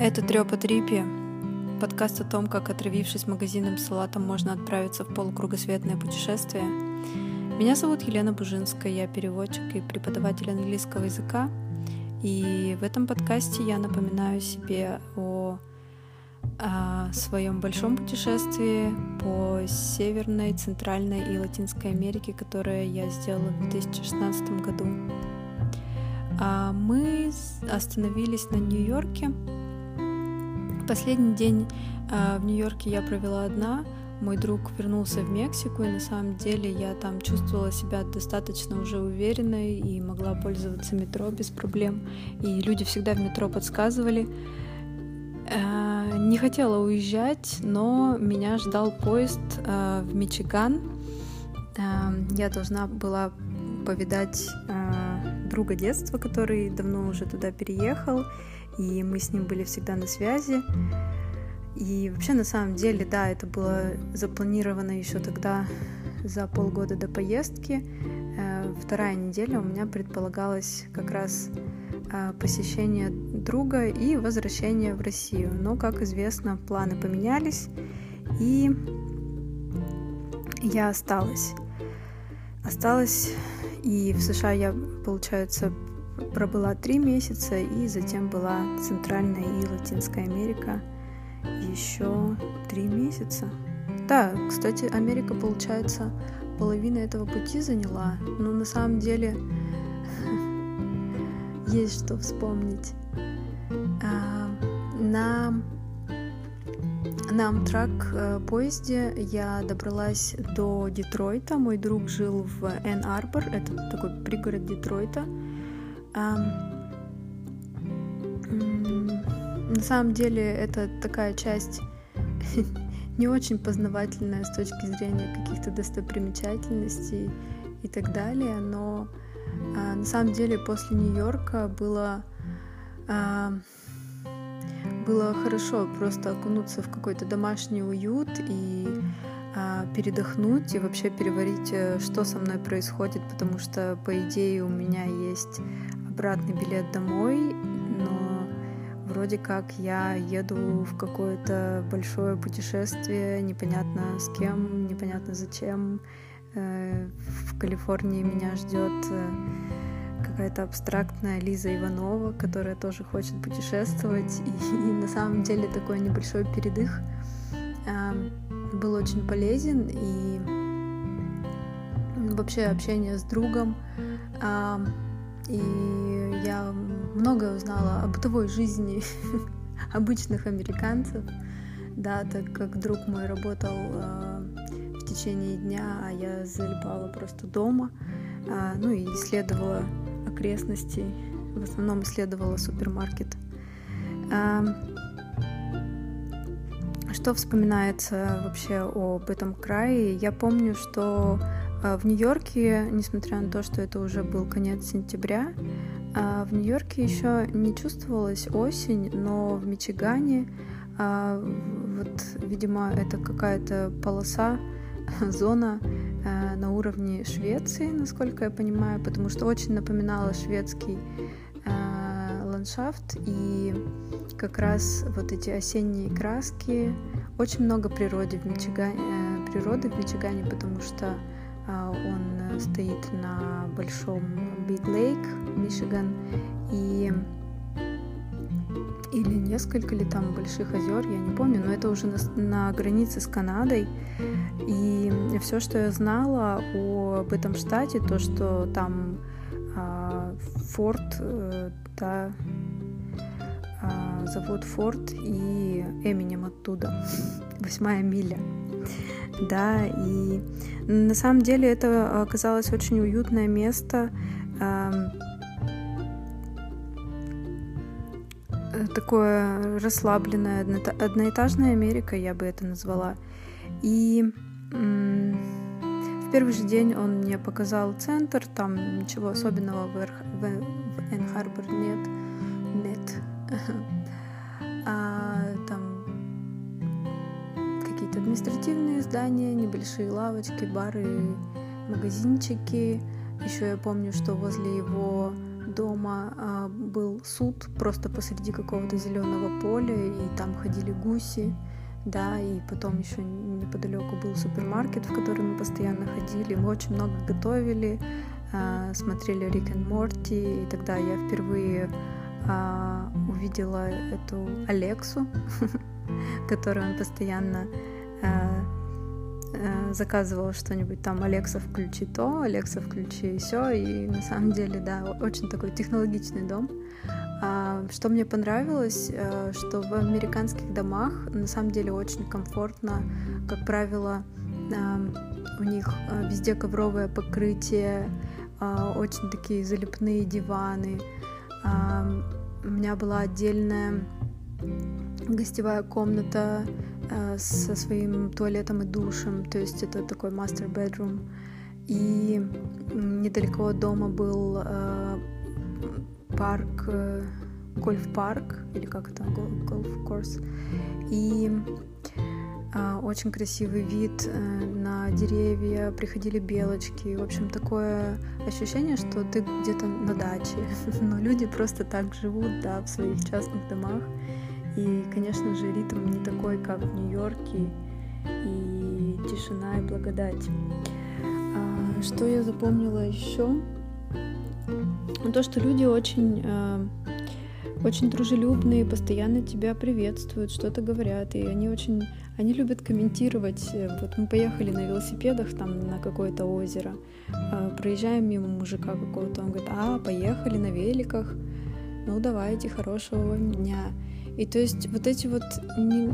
Это Трёпа Трипи, подкаст о том, как, отравившись магазинным салатом, можно отправиться в полукругосветное путешествие. Меня зовут Елена Бужинская, я переводчик и преподаватель английского языка. И в этом подкасте я напоминаю себе о, о своем большом путешествии по Северной, Центральной и Латинской Америке, которое я сделала в 2016 году. А мы остановились на Нью-Йорке, Последний день э, в Нью-Йорке я провела одна. Мой друг вернулся в Мексику, и на самом деле я там чувствовала себя достаточно уже уверенной и могла пользоваться метро без проблем. И люди всегда в метро подсказывали. Э, не хотела уезжать, но меня ждал поезд э, в Мичиган. Я должна была повидать друга детства, который давно уже туда переехал и мы с ним были всегда на связи. И вообще, на самом деле, да, это было запланировано еще тогда за полгода до поездки. Э, вторая неделя у меня предполагалось как раз э, посещение друга и возвращение в Россию. Но, как известно, планы поменялись, и я осталась. Осталась, и в США я, получается, пробыла три месяца, и затем была Центральная и Латинская Америка еще три месяца. Да, кстати, Америка, получается, половина этого пути заняла, но на самом деле есть что вспомнить. На на Амтрак э, поезде я добралась до Детройта. Мой друг жил в Энн-Арбор, это такой пригород Детройта. На самом деле это такая часть не очень познавательная с точки зрения каких-то достопримечательностей и так далее, но а, на самом деле после Нью-Йорка было а, было хорошо просто окунуться в какой-то домашний уют и а, передохнуть и вообще переварить, э, что со мной происходит, потому что, по идее, у меня есть обратный билет домой, но вроде как я еду в какое-то большое путешествие, непонятно с кем, непонятно зачем. Э, в Калифорнии меня ждет э, какая-то абстрактная Лиза Иванова, которая тоже хочет путешествовать. И, и на самом деле такой небольшой передых был очень полезен. И вообще общение с другом и я многое узнала о бытовой жизни обычных американцев, да, так как друг мой работал э, в течение дня, а я залипала просто дома, э, ну и исследовала окрестности, в основном исследовала супермаркет. Э, что вспоминается вообще об этом крае? Я помню, что а, в Нью-Йорке, несмотря на то, что это уже был конец сентября, а, в Нью-Йорке еще не чувствовалась осень, но в Мичигане, а, вот, видимо, это какая-то полоса, зона на уровне Швеции, насколько я понимаю, потому что очень напоминала шведский ландшафт и как раз вот эти осенние краски. Очень много природы в Мичигане, э, природы в Мичигане, потому что а, он э, стоит на большом Big Lake, Мичиган, и или несколько ли там больших озер, я не помню, но это уже на, на границе с Канадой. И все, что я знала об этом штате, то, что там а, Форд, э, да, завод Форд и Эминем оттуда, восьмая миля да, и на самом деле это оказалось очень уютное место, такое расслабленное, одноэтажная Америка, я бы это назвала. И в первый же день он мне показал центр, там ничего особенного в, в... в нет. Нет. А, там какие-то административные здания, небольшие лавочки, бары, магазинчики. Еще я помню, что возле его дома а, был суд просто посреди какого-то зеленого поля, и там ходили гуси, да, и потом еще неподалеку был супермаркет, в который мы постоянно ходили. Мы очень много готовили, а, смотрели Рик и Морти, и тогда я впервые а, увидела эту Алексу, которую он постоянно Э, заказывала что-нибудь там, Алекса, включи то, Алекса, включи все, и на самом деле, да, очень такой технологичный дом. А, что мне понравилось, э, что в американских домах на самом деле очень комфортно, как правило, у них э, везде ковровое покрытие, очень такие залипные диваны. У меня была отдельная гостевая комната Э, со своим туалетом и душем, то есть это такой master bedroom. И недалеко от дома был э, парк, э, гольф-парк, или как это, гольф-корс. И очень красивый вид э, на деревья, приходили белочки. В общем, такое ощущение, что ты где-то на даче, но люди просто так живут, да, в своих частных домах. И, конечно же, ритм не такой, как в Нью-Йорке, и тишина и благодать. А, что я запомнила еще? Ну, то, что люди очень, а, очень дружелюбные, постоянно тебя приветствуют, что-то говорят, и они очень, они любят комментировать. Вот мы поехали на велосипедах там на какое-то озеро, а, проезжаем мимо мужика какого-то, он говорит, а, поехали на великах, ну давайте, хорошего вам дня. И то есть вот эти вот... Не...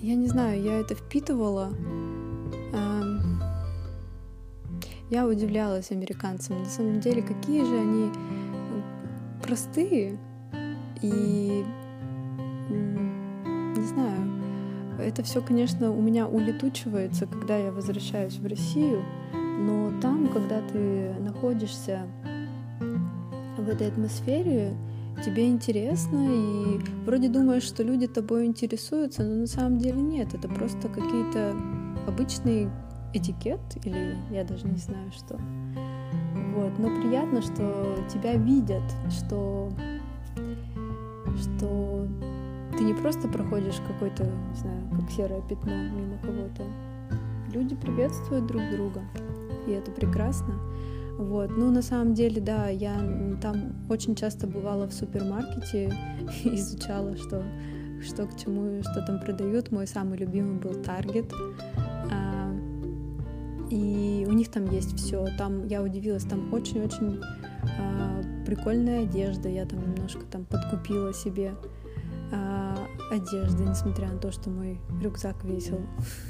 Я не знаю, я это впитывала. Я удивлялась американцам. На самом деле, какие же они простые и Это все, конечно, у меня улетучивается, когда я возвращаюсь в Россию, но там, когда ты находишься в этой атмосфере, тебе интересно, и вроде думаешь, что люди тобой интересуются, но на самом деле нет, это просто какие-то обычный этикет, или я даже не знаю что. Вот, но приятно, что тебя видят, что, что ты не просто проходишь какой-то, не знаю, как серое пятно мимо кого-то. Люди приветствуют друг друга, и это прекрасно. Вот. Ну, на самом деле, да, я там очень часто бывала в супермаркете, изучала, что, что к чему, что там продают. Мой самый любимый был Target. А, и у них там есть все. Там я удивилась, там очень-очень а, прикольная одежда. Я там немножко там подкупила себе а, одежды, несмотря на то, что мой рюкзак весил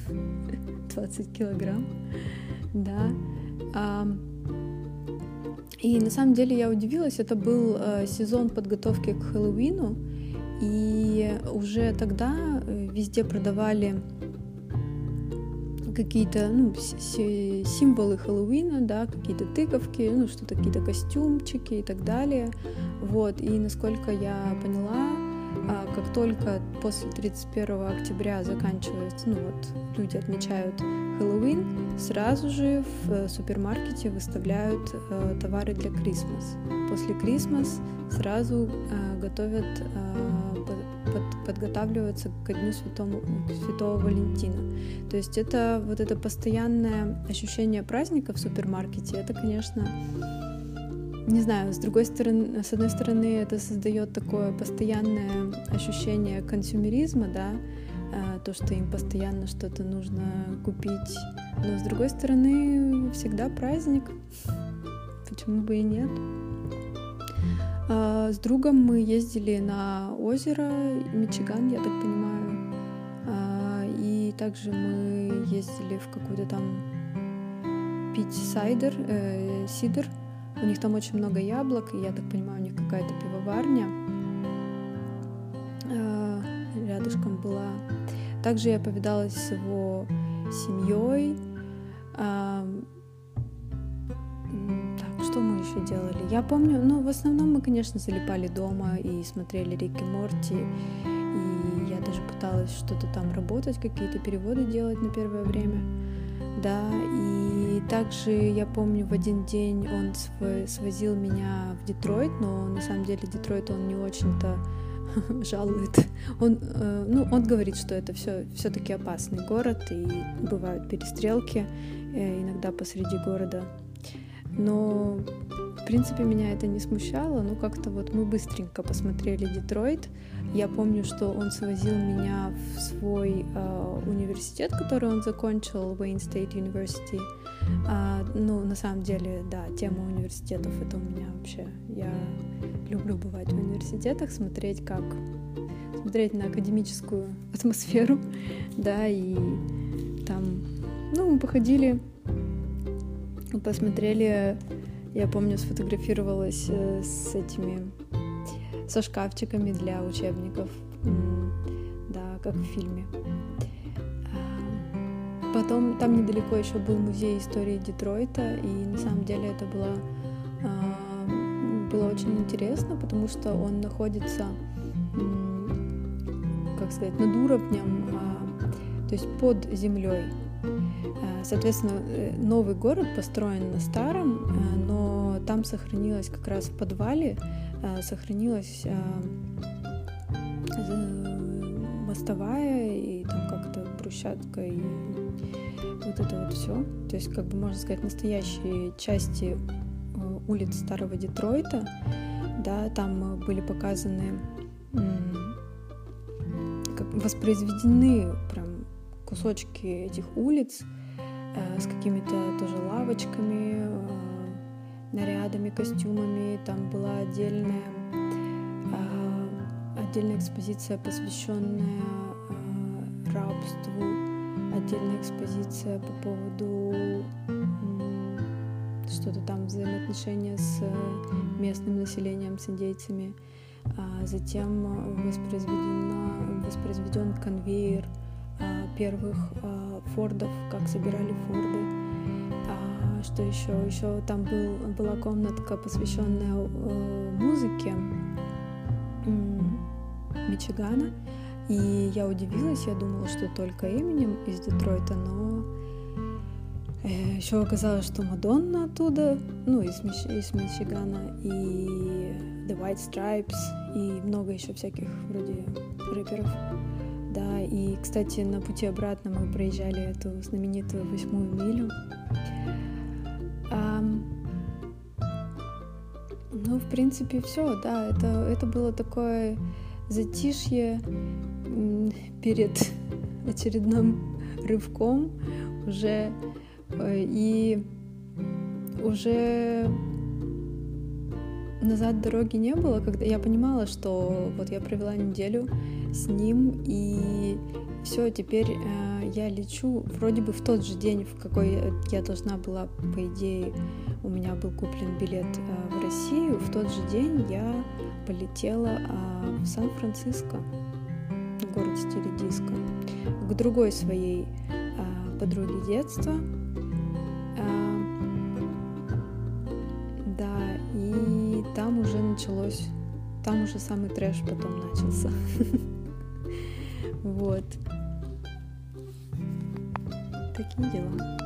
20 килограмм. Да. А, и на самом деле я удивилась, это был э, сезон подготовки к Хэллоуину, и уже тогда э, везде продавали какие-то ну, символы Хэллоуина, да, какие-то тыковки, ну, что-то, какие-то костюмчики и так далее. Вот, и насколько я поняла, а, как только после 31 октября заканчивается, ну вот, люди отмечают Хэллоуин, сразу же в э, супермаркете выставляют э, товары для Крисмас. После Крисмас сразу э, готовят, э, под, подготавливаются к Дню Святому, Святого Валентина. То есть это вот это постоянное ощущение праздника в супермаркете, это, конечно, не знаю, с другой стороны, с одной стороны, это создает такое постоянное ощущение консюмеризма, да, а, то, что им постоянно что-то нужно купить. Но с другой стороны, всегда праздник. Почему бы и нет? А, с другом мы ездили на озеро Мичиган, я так понимаю. А, и также мы ездили в какой-то там пить cider, э, сидр. У них там очень много яблок, и я так понимаю, у них какая-то пивоварня рядышком была. Также я повидалась с его семьей. А, так, что мы еще делали? Я помню, ну, в основном мы, конечно, залипали дома и смотрели Рик и Морти. И я даже пыталась что-то там работать, какие-то переводы делать на первое время. Да, и также я помню в один день он свозил меня в Детройт, но на самом деле Детройт он не очень-то жалует. Он, э, ну, он говорит, что это все все-таки опасный город и бывают перестрелки э, иногда посреди города. Но принципе меня это не смущало. Ну как-то вот мы быстренько посмотрели Детройт. Я помню, что он свозил меня в свой э, университет, который он закончил, Wayne State University. А, ну, на самом деле, да, тема университетов это у меня вообще. Я люблю бывать в университетах, смотреть как смотреть на академическую атмосферу, да, и там, ну, мы походили, посмотрели, я помню, сфотографировалась э, с этими, со шкафчиками для учебников, да, как в фильме. Потом там недалеко еще был музей истории Детройта, и на самом деле это было, а, было очень интересно, потому что он находится, как сказать, над уровнем, а, то есть под землей. А, соответственно, э, новый город построен на старом, но там сохранилась как раз в подвале, сохранилась мостовая и там как-то брусчатка и вот это вот все. То есть, как бы можно сказать, настоящие части э, улиц Старого Детройта, да, там э, были показаны, как воспроизведены прям кусочки этих улиц э, с какими-то тоже лавочками, нарядами, костюмами. Там была отдельная отдельная экспозиция, посвященная рабству отдельная экспозиция по поводу что-то там взаимоотношения с местным населением, с индейцами. А затем воспроизведено, воспроизведен конвейер а, первых а, фордов, как собирали форды. Что еще? Еще там был, была комнатка, посвященная э, музыке Мичигана. И я удивилась, я думала, что только именем из Детройта, но э, еще оказалось, что Мадонна оттуда, ну, из, Мич... из Мичигана, и The White Stripes, и много еще всяких вроде рэперов. Да, и, кстати, на пути обратно мы проезжали эту знаменитую восьмую милю. Ну, в принципе, все, да, это, это было такое затишье перед очередным рывком уже э, и уже назад дороги не было, когда я понимала, что вот я провела неделю с ним, и все, теперь э, я лечу вроде бы в тот же день, в какой я должна была, по идее, у меня был куплен билет э, в Россию, в тот же день я полетела э, в Сан-Франциско город стиле диско, к другой своей э, подруге детства. Началось, там уже самый трэш потом начался. Вот. Такие дела.